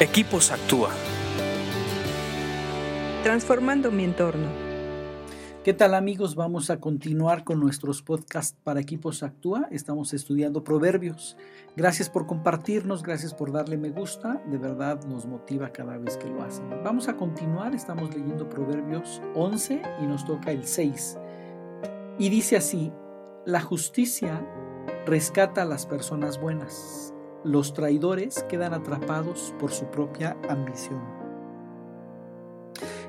Equipos Actúa. Transformando mi entorno. ¿Qué tal amigos? Vamos a continuar con nuestros podcasts para Equipos Actúa. Estamos estudiando proverbios. Gracias por compartirnos, gracias por darle me gusta. De verdad nos motiva cada vez que lo hacen. Vamos a continuar. Estamos leyendo Proverbios 11 y nos toca el 6. Y dice así, la justicia rescata a las personas buenas los traidores quedan atrapados por su propia ambición.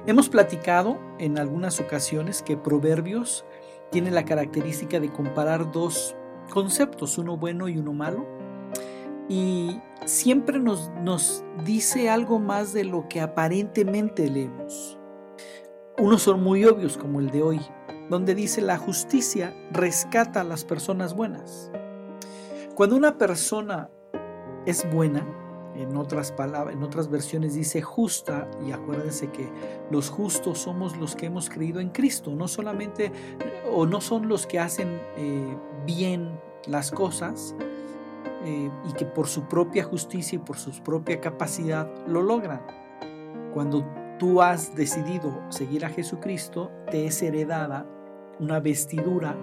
Hemos platicado en algunas ocasiones que Proverbios tiene la característica de comparar dos conceptos, uno bueno y uno malo, y siempre nos, nos dice algo más de lo que aparentemente leemos. Unos son muy obvios, como el de hoy, donde dice la justicia rescata a las personas buenas. Cuando una persona es buena, en otras palabras, en otras versiones dice justa, y acuérdense que los justos somos los que hemos creído en Cristo, no solamente, o no son los que hacen eh, bien las cosas, eh, y que por su propia justicia y por su propia capacidad lo logran. Cuando tú has decidido seguir a Jesucristo, te es heredada una vestidura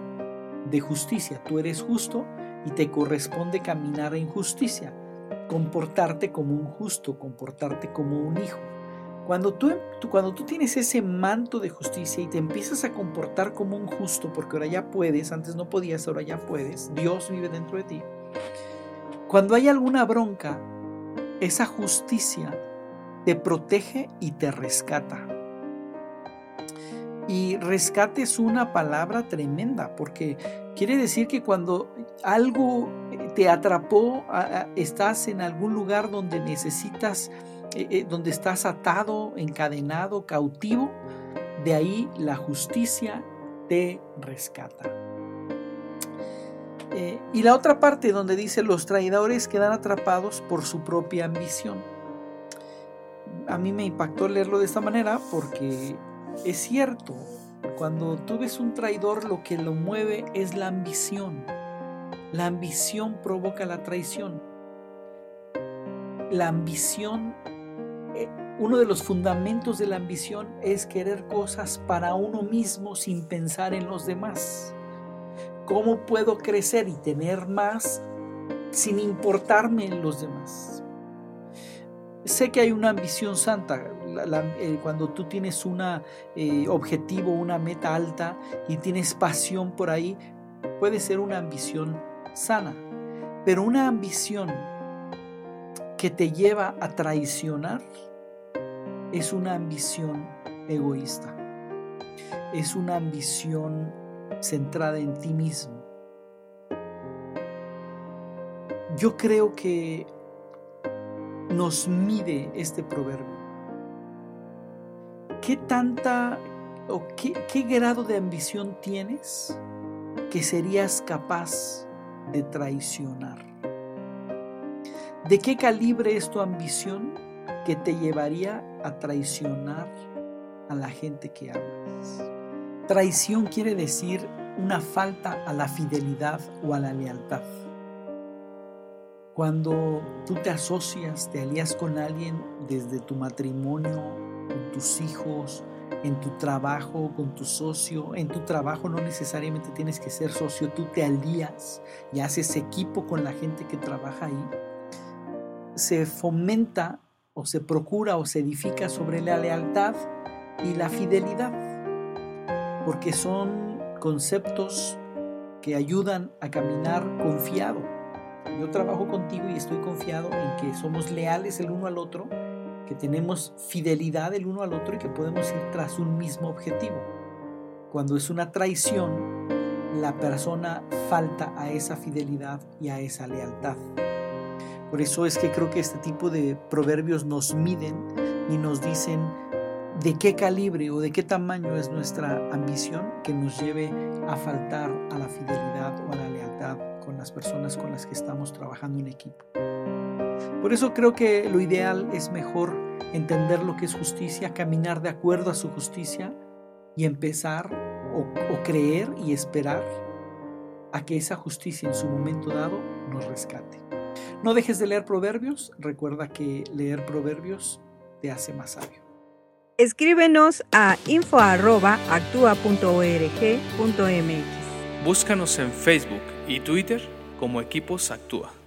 de justicia. Tú eres justo y te corresponde caminar en justicia comportarte como un justo, comportarte como un hijo. Cuando tú, cuando tú tienes ese manto de justicia y te empiezas a comportar como un justo, porque ahora ya puedes, antes no podías, ahora ya puedes, Dios vive dentro de ti. Cuando hay alguna bronca, esa justicia te protege y te rescata. Y rescate es una palabra tremenda porque quiere decir que cuando algo te atrapó, estás en algún lugar donde necesitas, eh, eh, donde estás atado, encadenado, cautivo, de ahí la justicia te rescata. Eh, y la otra parte donde dice los traidores quedan atrapados por su propia ambición. A mí me impactó leerlo de esta manera porque es cierto, cuando tú ves un traidor lo que lo mueve es la ambición. La ambición provoca la traición. La ambición, eh, uno de los fundamentos de la ambición es querer cosas para uno mismo sin pensar en los demás. ¿Cómo puedo crecer y tener más sin importarme en los demás? Sé que hay una ambición santa, eh, cuando tú tienes un eh, objetivo, una meta alta y tienes pasión por ahí, puede ser una ambición sana, pero una ambición que te lleva a traicionar es una ambición egoísta, es una ambición centrada en ti mismo. Yo creo que nos mide este proverbio. ¿Qué tanta o qué, qué grado de ambición tienes que serías capaz de traicionar? ¿De qué calibre es tu ambición que te llevaría a traicionar a la gente que amas? Traición quiere decir una falta a la fidelidad o a la lealtad. Cuando tú te asocias, te alías con alguien desde tu matrimonio, con tus hijos, en tu trabajo, con tu socio. En tu trabajo no necesariamente tienes que ser socio, tú te alías y haces equipo con la gente que trabaja ahí. Se fomenta o se procura o se edifica sobre la lealtad y la fidelidad, porque son conceptos que ayudan a caminar confiado yo trabajo contigo y estoy confiado en que somos leales el uno al otro, que tenemos fidelidad el uno al otro y que podemos ir tras un mismo objetivo. Cuando es una traición, la persona falta a esa fidelidad y a esa lealtad. Por eso es que creo que este tipo de proverbios nos miden y nos dicen de qué calibre o de qué tamaño es nuestra ambición que nos lleve a faltar a la fidelidad o a la lealtad con las personas con las que estamos trabajando en equipo. Por eso creo que lo ideal es mejor entender lo que es justicia, caminar de acuerdo a su justicia y empezar o, creer y esperar a que esa justicia en su momento dado nos rescate. No dejes de leer proverbios, recuerda que leer proverbios te hace más sabio. Escríbenos a info.actua.org.mx. Búscanos en Facebook y Twitter como Equipos Actúa.